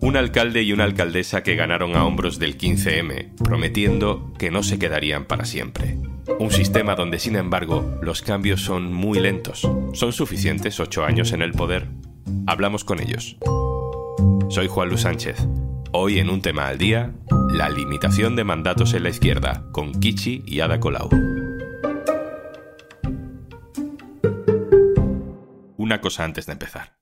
Un alcalde y una alcaldesa que ganaron a hombros del 15M, prometiendo que no se quedarían para siempre. Un sistema donde, sin embargo, los cambios son muy lentos. ¿Son suficientes ocho años en el poder? Hablamos con ellos. Soy Juan Luis Sánchez. Hoy en un tema al día, la limitación de mandatos en la izquierda, con Kichi y Ada Colau. Una cosa antes de empezar.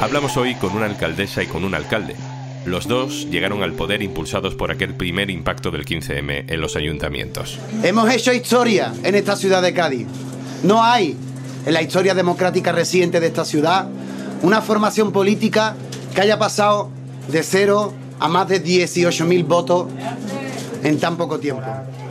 Hablamos hoy con una alcaldesa y con un alcalde los dos llegaron al poder impulsados por aquel primer impacto del 15M en los ayuntamientos. Hemos hecho historia en esta ciudad de Cádiz. No hay en la historia democrática reciente de esta ciudad una formación política que haya pasado de cero a más de 18.000 votos en tan poco tiempo.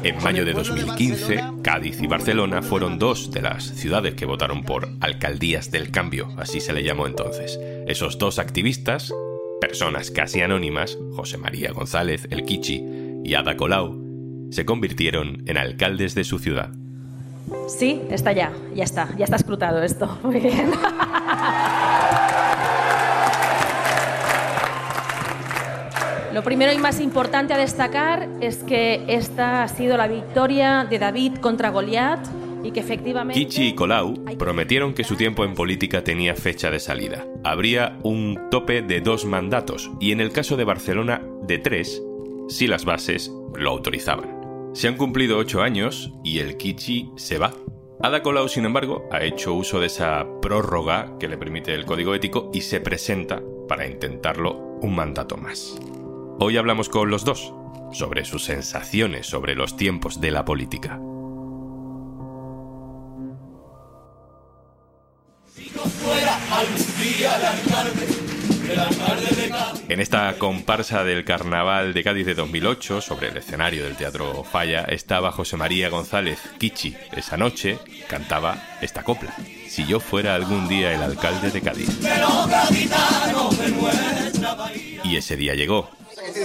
En mayo de 2015, Cádiz y Barcelona fueron dos de las ciudades que votaron por alcaldías del cambio, así se le llamó entonces. Esos dos activistas Personas casi anónimas, José María González, el Kichi, y Ada Colau, se convirtieron en alcaldes de su ciudad. Sí, está ya, ya está, ya está escrutado esto. Muy bien. Lo primero y más importante a destacar es que esta ha sido la victoria de David contra Goliat y que efectivamente... Kichi y Colau prometieron que su tiempo en política tenía fecha de salida. Habría un tope de dos mandatos y en el caso de Barcelona de tres, si las bases lo autorizaban. Se han cumplido ocho años y el Kichi se va. Ada Colau, sin embargo, ha hecho uso de esa prórroga que le permite el código ético y se presenta para intentarlo un mandato más. Hoy hablamos con los dos sobre sus sensaciones sobre los tiempos de la política. En esta comparsa del Carnaval de Cádiz de 2008, sobre el escenario del Teatro Falla, estaba José María González Kichi. Esa noche cantaba esta copla. Si yo fuera algún día el alcalde de Cádiz. Y ese día llegó.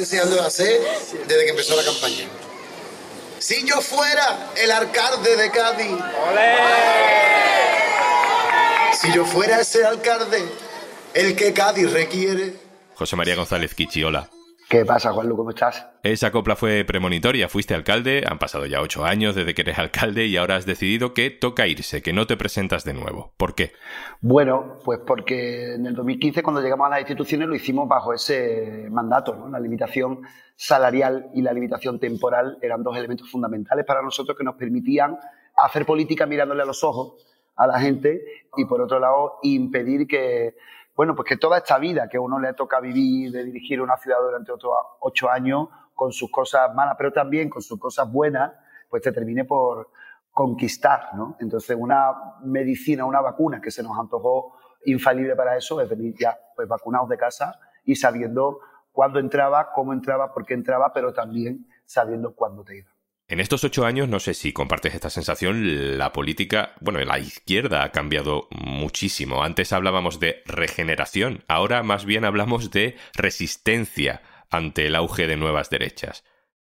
Estoy deseando hacer desde que empezó la campaña. Si yo fuera el alcalde de Cádiz. Si yo fuera ese alcalde, el que Cádiz requiere. José María González Kichi, hola. ¿Qué pasa, Juanlu? ¿Cómo estás? Esa copla fue premonitoria, fuiste alcalde, han pasado ya ocho años desde que eres alcalde y ahora has decidido que toca irse, que no te presentas de nuevo. ¿Por qué? Bueno, pues porque en el 2015 cuando llegamos a las instituciones lo hicimos bajo ese mandato, ¿no? La limitación salarial y la limitación temporal eran dos elementos fundamentales para nosotros que nos permitían hacer política mirándole a los ojos a la gente y por otro lado impedir que, bueno, pues que toda esta vida que a uno le toca vivir, de dirigir una ciudad durante otros ocho años, con sus cosas malas, pero también con sus cosas buenas, pues te termine por conquistar, ¿no? Entonces una medicina, una vacuna que se nos antojó infalible para eso es venir ya pues vacunados de casa y sabiendo cuándo entraba, cómo entraba, por qué entraba, pero también sabiendo cuándo te iba. En estos ocho años, no sé si compartes esta sensación, la política, bueno, la izquierda ha cambiado muchísimo. Antes hablábamos de regeneración, ahora más bien hablamos de resistencia ante el auge de nuevas derechas.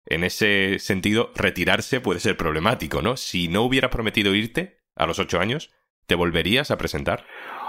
En ese sentido, retirarse puede ser problemático, ¿no? Si no hubieras prometido irte a los ocho años, ¿te volverías a presentar?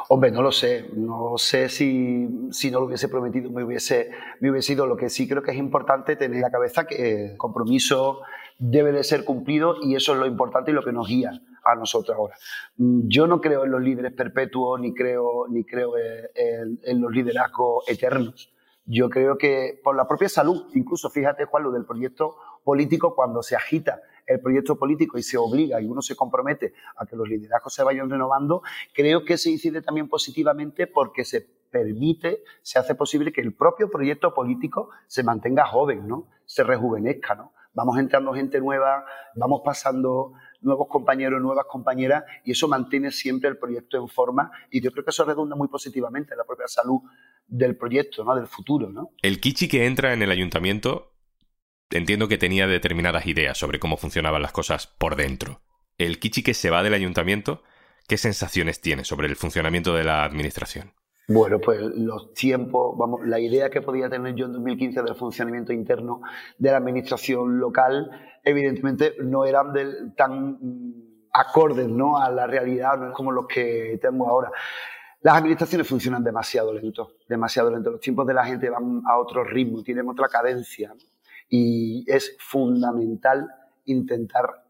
Hombre, no lo sé. No sé si, si no lo hubiese prometido, me hubiese, me hubiese ido. Lo que sí creo que es importante tener en la cabeza que el compromiso debe de ser cumplido y eso es lo importante y lo que nos guía a nosotros ahora. Mm, yo no creo en los líderes perpetuos ni creo, ni creo en, los liderazgos eternos. Yo creo que por la propia salud, incluso fíjate Juan, lo del proyecto político, cuando se agita el proyecto político y se obliga y uno se compromete a que los liderazgos se vayan renovando, creo que se incide también positivamente porque se permite, se hace posible que el propio proyecto político se mantenga joven, ¿no? Se rejuvenezca, ¿no? Vamos entrando gente nueva, vamos pasando nuevos compañeros, nuevas compañeras, y eso mantiene siempre el proyecto en forma, y yo creo que eso redunda muy positivamente en la propia salud del proyecto, ¿no? del futuro. ¿no? El Kichi que entra en el ayuntamiento, entiendo que tenía determinadas ideas sobre cómo funcionaban las cosas por dentro. El Kichi que se va del ayuntamiento, ¿qué sensaciones tiene sobre el funcionamiento de la administración? Bueno, pues los tiempos, vamos, la idea que podía tener yo en 2015 del funcionamiento interno de la administración local, evidentemente no eran tan mm, acordes ¿no? a la realidad, no es como los que tenemos ahora. Las administraciones funcionan demasiado lento, demasiado lento. Los tiempos de la gente van a otro ritmo, tienen otra cadencia y es fundamental intentar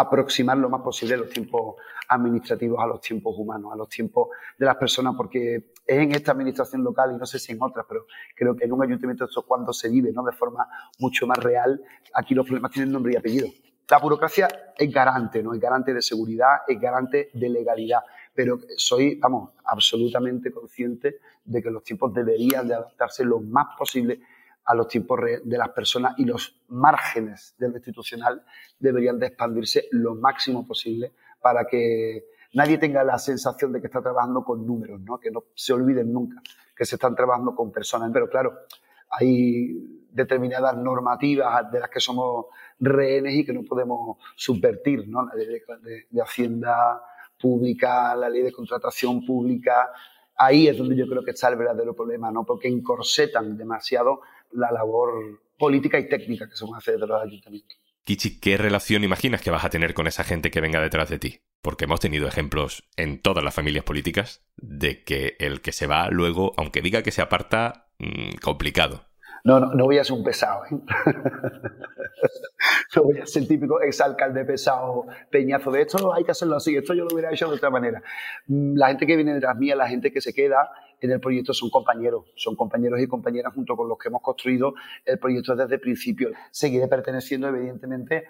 aproximar lo más posible los tiempos administrativos a los tiempos humanos, a los tiempos de las personas, porque es en esta administración local y no sé si en otras, pero creo que en un ayuntamiento esto es cuando se vive ¿no? de forma mucho más real, aquí los problemas tienen nombre y apellido. La burocracia es garante, ¿no? Es garante de seguridad, es garante de legalidad, pero soy, vamos, absolutamente consciente de que los tiempos deberían de adaptarse lo más posible a los tiempos de las personas y los márgenes de lo institucional deberían de expandirse lo máximo posible para que nadie tenga la sensación de que está trabajando con números, ¿no? que no se olviden nunca que se están trabajando con personas. Pero claro, hay determinadas normativas de las que somos rehenes y que no podemos subvertir, ¿no? La ley de, de Hacienda pública, la ley de contratación pública, ahí es donde yo creo que está el verdadero problema, ¿no? Porque encorsetan demasiado la labor política y técnica que se hace desde los ayuntamientos. Kichi, ¿qué relación imaginas que vas a tener con esa gente que venga detrás de ti? Porque hemos tenido ejemplos en todas las familias políticas de que el que se va luego, aunque diga que se aparta, mm, complicado. No, no, no voy a ser un pesado. ¿eh? no voy a ser el típico exalcalde pesado, peñazo de esto, hay que hacerlo así, esto yo lo hubiera hecho de otra manera. Mm, la gente que viene detrás mía, la gente que se queda en el proyecto son compañeros, son compañeros y compañeras junto con los que hemos construido el proyecto desde el principio. Seguiré perteneciendo, evidentemente,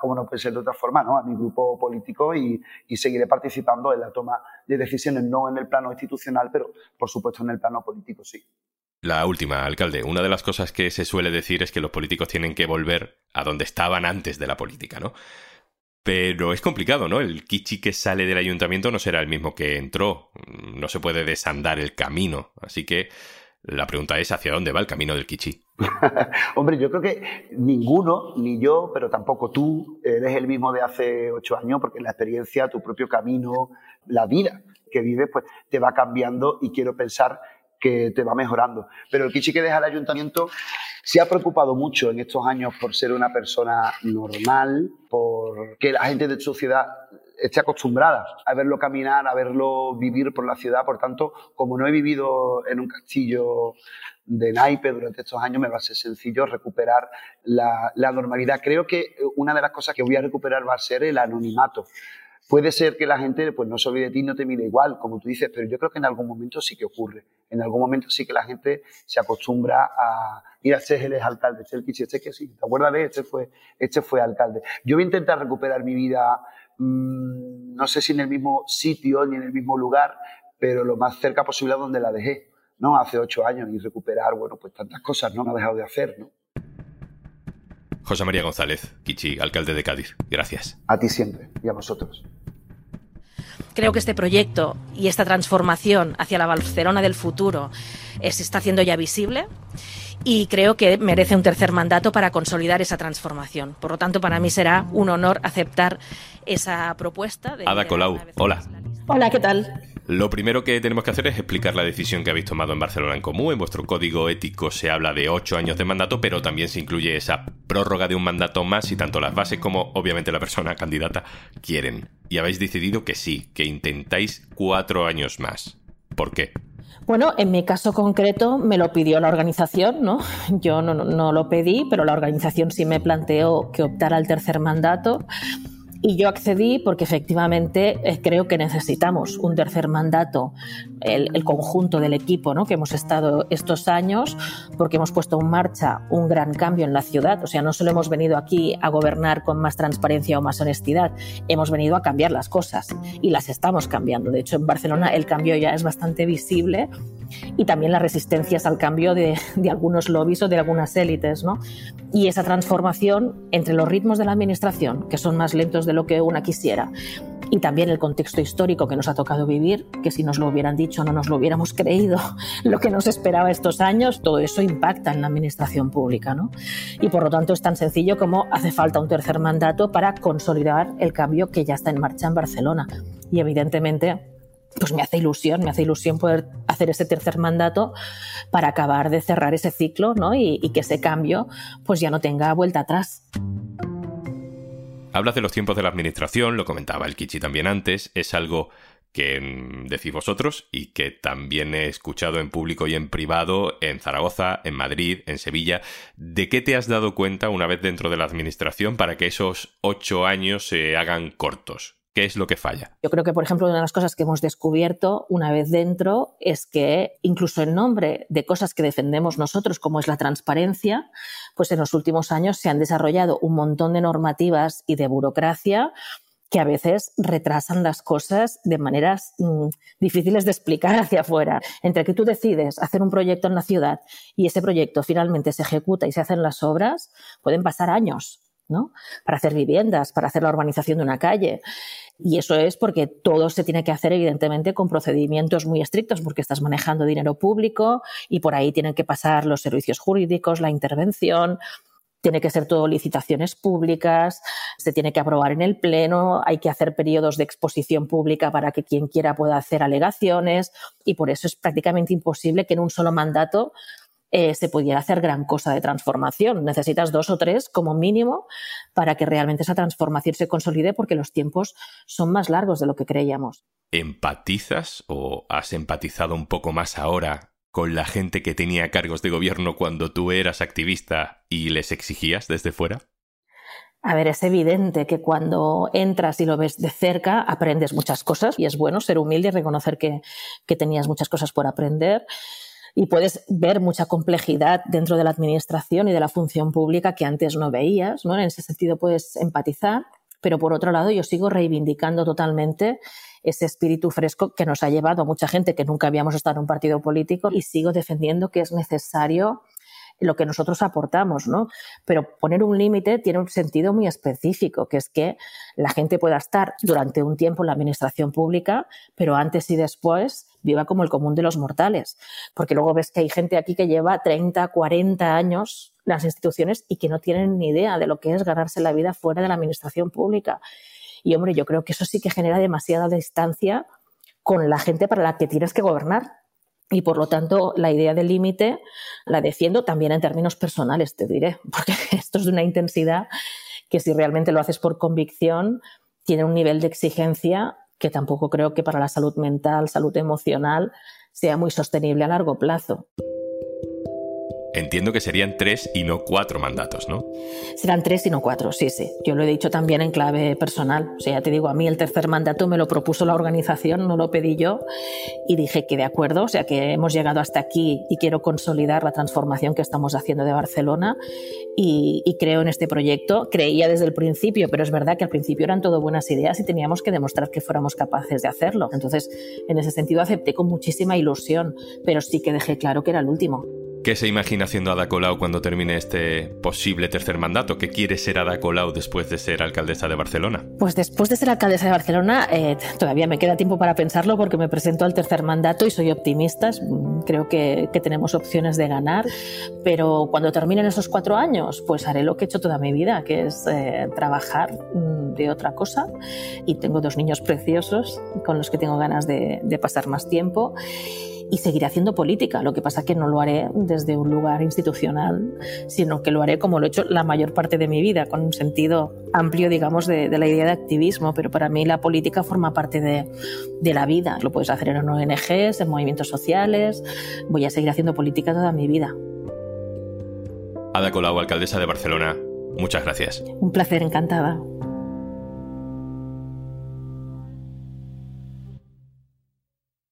como no puede ser de otra forma, ¿no? a mi grupo político y, y seguiré participando en la toma de decisiones, no en el plano institucional, pero por supuesto en el plano político, sí. La última, alcalde. Una de las cosas que se suele decir es que los políticos tienen que volver a donde estaban antes de la política, ¿no? Pero es complicado, ¿no? El kichi que sale del ayuntamiento no será el mismo que entró. No se puede desandar el camino. Así que la pregunta es hacia dónde va el camino del kichi. Hombre, yo creo que ninguno, ni yo, pero tampoco tú, eres el mismo de hace ocho años, porque la experiencia, tu propio camino, la vida que vives, pues te va cambiando y quiero pensar que te va mejorando. Pero el Kichi que deja el ayuntamiento se ha preocupado mucho en estos años por ser una persona normal, por que la gente de su ciudad esté acostumbrada a verlo caminar, a verlo vivir por la ciudad. Por tanto, como no he vivido en un castillo de naipe durante estos años, me va a ser sencillo recuperar la, la normalidad. Creo que una de las cosas que voy a recuperar va a ser el anonimato. Puede ser que la gente pues, no se olvide de ti, no te mire igual, como tú dices, pero yo creo que en algún momento sí que ocurre. En algún momento sí que la gente se acostumbra a ir a ser el alcalde, este el este que sí, ¿te acuerdas de este fue, este fue alcalde? Yo voy a intentar recuperar mi vida, mmm, no sé si en el mismo sitio ni en el mismo lugar, pero lo más cerca posible a donde la dejé, ¿no? Hace ocho años y recuperar, bueno, pues tantas cosas no me ha dejado de hacer, ¿no? José María González, Kichi, alcalde de Cádiz. Gracias. A ti siempre y a vosotros. Creo que este proyecto y esta transformación hacia la Barcelona del futuro se está haciendo ya visible y creo que merece un tercer mandato para consolidar esa transformación. Por lo tanto, para mí será un honor aceptar esa propuesta. De Ada Colau, hola. Hola, ¿qué tal? Lo primero que tenemos que hacer es explicar la decisión que habéis tomado en Barcelona en Común. En vuestro código ético se habla de ocho años de mandato, pero también se incluye esa prórroga de un mandato más y tanto las bases como obviamente la persona candidata quieren. Y habéis decidido que sí, que intentáis cuatro años más. ¿Por qué? Bueno, en mi caso concreto me lo pidió la organización, ¿no? Yo no, no, lo pedí, pero la organización sí me planteó que optara al tercer mandato. Y yo accedí porque efectivamente eh, creo que necesitamos un tercer mandato, el, conjunto del equipo ¿no? que hemos estado estos años, porque hemos puesto en marcha un gran cambio en la ciudad. O sea, no solo hemos venido aquí a gobernar con más transparencia o más honestidad, hemos venido a cambiar las cosas y las estamos cambiando. De hecho, en Barcelona el cambio ya es bastante visible y también las resistencias al cambio de, algunos lobbies o de algunas élites. ¿no? Y esa transformación entre los ritmos de la administración, que son más lentos de lo que una quisiera, y también el contexto histórico que nos ha tocado vivir, que si nos lo hubieran dicho no nos lo hubiéramos creído, lo que nos esperaba estos años, todo eso impacta en la administración pública. ¿no? Y por lo tanto es tan sencillo como hace falta un tercer mandato para consolidar el cambio que ya está en marcha en Barcelona. Y evidentemente pues me hace ilusión, me hace ilusión poder hacer ese tercer mandato para acabar de cerrar ese ciclo ¿no? y, que ese cambio pues ya no tenga vuelta atrás. Hablas de los tiempos de la administración, lo comentaba el Kichi también antes, es algo que mm, decís vosotros y que también he escuchado en público y en privado en Zaragoza, en Madrid, en Sevilla. ¿De qué te has dado cuenta una vez dentro de la administración para que esos ocho años se hagan cortos? ¿Qué es lo que falla? Yo creo que, por ejemplo, una de las cosas que hemos descubierto una vez dentro es que incluso en nombre de cosas que defendemos nosotros, como es la transparencia, pues en los últimos años se han desarrollado un montón de normativas y de burocracia que a veces retrasan las cosas de maneras mmm, difíciles de explicar hacia afuera. Entre que tú decides hacer un proyecto en la ciudad y ese proyecto finalmente se ejecuta y se hacen las obras, pueden pasar años. ¿No? Para hacer viviendas, para hacer la urbanización de una calle. Y eso es porque todo se tiene que hacer, evidentemente, con procedimientos muy estrictos, porque estás manejando dinero público y por ahí tienen que pasar los servicios jurídicos, la intervención. Tiene que ser todo licitaciones públicas, se tiene que aprobar en el Pleno, hay que hacer periodos de exposición pública para que quien quiera pueda hacer alegaciones y por eso es prácticamente imposible que en un solo mandato eh, se pudiera hacer gran cosa de transformación. Necesitas dos o tres como mínimo para que realmente esa transformación se consolide porque los tiempos son más largos de lo que creíamos. ¿Empatizas o has empatizado un poco más ahora con la gente que tenía cargos de gobierno cuando tú eras activista y les exigías desde fuera? A ver, es evidente que cuando entras y lo ves de cerca aprendes muchas cosas y es bueno ser humilde y reconocer que, que tenías muchas cosas por aprender y puedes ver mucha complejidad dentro de la administración y de la función pública que antes no veías, ¿no? En ese sentido puedes empatizar, pero por otro lado yo sigo reivindicando totalmente ese espíritu fresco que nos ha llevado a mucha gente que nunca habíamos estado en un partido político y sigo defendiendo que es necesario lo que nosotros aportamos, ¿no? Pero poner un límite tiene un sentido muy específico, que es que la gente pueda estar durante un tiempo en la administración pública, pero antes y después viva como el común de los mortales. Porque luego ves que hay gente aquí que lleva 30, 40 años en las instituciones y que no tienen ni idea de lo que es ganarse la vida fuera de la administración pública. Y hombre, yo creo que eso sí que genera demasiada distancia con la gente para la que tienes que gobernar y por lo tanto, la idea del límite la defiendo también en términos personales, te diré, porque esto es de una intensidad que si realmente lo haces por convicción, tiene un nivel de exigencia que tampoco creo que para la salud mental, salud emocional, sea muy sostenible a largo plazo. Entiendo que serían tres y no cuatro mandatos, ¿no? Serán tres y no cuatro, sí, sí. Yo lo he dicho también en clave personal. O sea, ya te digo, a mí el tercer mandato me lo propuso la organización, no lo pedí yo, y dije que de acuerdo, o sea, que hemos llegado hasta aquí y quiero consolidar la transformación que estamos haciendo de Barcelona y, y creo en este proyecto. Creía desde el principio, pero es verdad que al principio eran todo buenas ideas y teníamos que demostrar que fuéramos capaces de hacerlo. Entonces, en ese sentido acepté con muchísima ilusión, pero sí que dejé claro que era el último. ¿Qué se imagina haciendo Ada Colau cuando termine este posible tercer mandato? ¿Qué quiere ser Ada Colau después de ser alcaldesa de Barcelona? Pues después de ser alcaldesa de Barcelona, eh, todavía me queda tiempo para pensarlo porque me presento al tercer mandato y soy optimista. Creo que, que tenemos opciones de ganar. Pero cuando terminen esos cuatro años, pues haré lo que he hecho toda mi vida, que es eh, trabajar mm, de otra cosa. Y tengo dos niños preciosos con los que tengo ganas de, de pasar más tiempo y seguiré haciendo política. Lo que pasa es que no lo haré desde un lugar institucional, sino que lo haré como lo he hecho la mayor parte de mi vida, con un sentido amplio, digamos, de, de la idea de activismo. Pero para mí la política forma parte de, de, la vida. Lo puedes hacer en ONGs, en movimientos sociales. Voy a seguir haciendo política toda mi vida. Ada Colau, alcaldesa de Barcelona, muchas gracias. Un placer, encantada.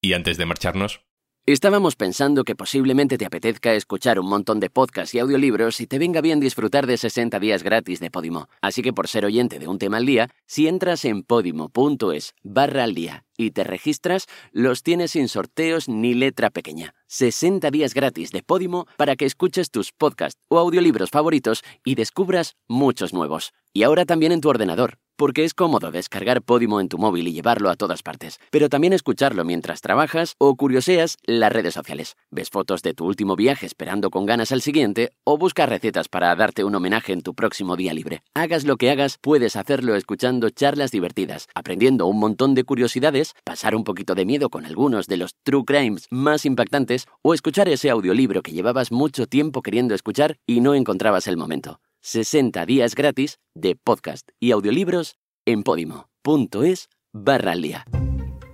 Y antes de marcharnos, Estábamos pensando que posiblemente te apetezca escuchar un montón de podcasts y audiolibros y te venga bien disfrutar de 60 días gratis de Podimo. Así que por ser oyente de un tema al día, si entras en podimo.es barra al día y te registras, los tienes sin sorteos ni letra pequeña. 60 días gratis de Podimo para que escuches tus podcasts o audiolibros favoritos y descubras muchos nuevos. Y ahora también en tu ordenador porque es cómodo descargar Podimo en tu móvil y llevarlo a todas partes, pero también escucharlo mientras trabajas o curioseas las redes sociales. Ves fotos de tu último viaje esperando con ganas al siguiente o buscas recetas para darte un homenaje en tu próximo día libre. Hagas lo que hagas, puedes hacerlo escuchando charlas divertidas, aprendiendo un montón de curiosidades, pasar un poquito de miedo con algunos de los true crimes más impactantes o escuchar ese audiolibro que llevabas mucho tiempo queriendo escuchar y no encontrabas el momento. 60 días gratis de podcast y audiolibros en podimo.es barra al día.